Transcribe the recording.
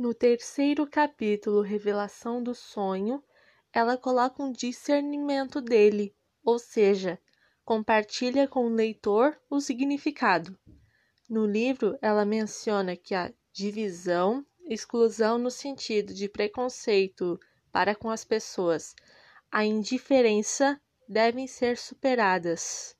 No terceiro capítulo, Revelação do Sonho, ela coloca um discernimento dele, ou seja, compartilha com o leitor o significado. No livro, ela menciona que a divisão, exclusão no sentido de preconceito para com as pessoas, a indiferença devem ser superadas.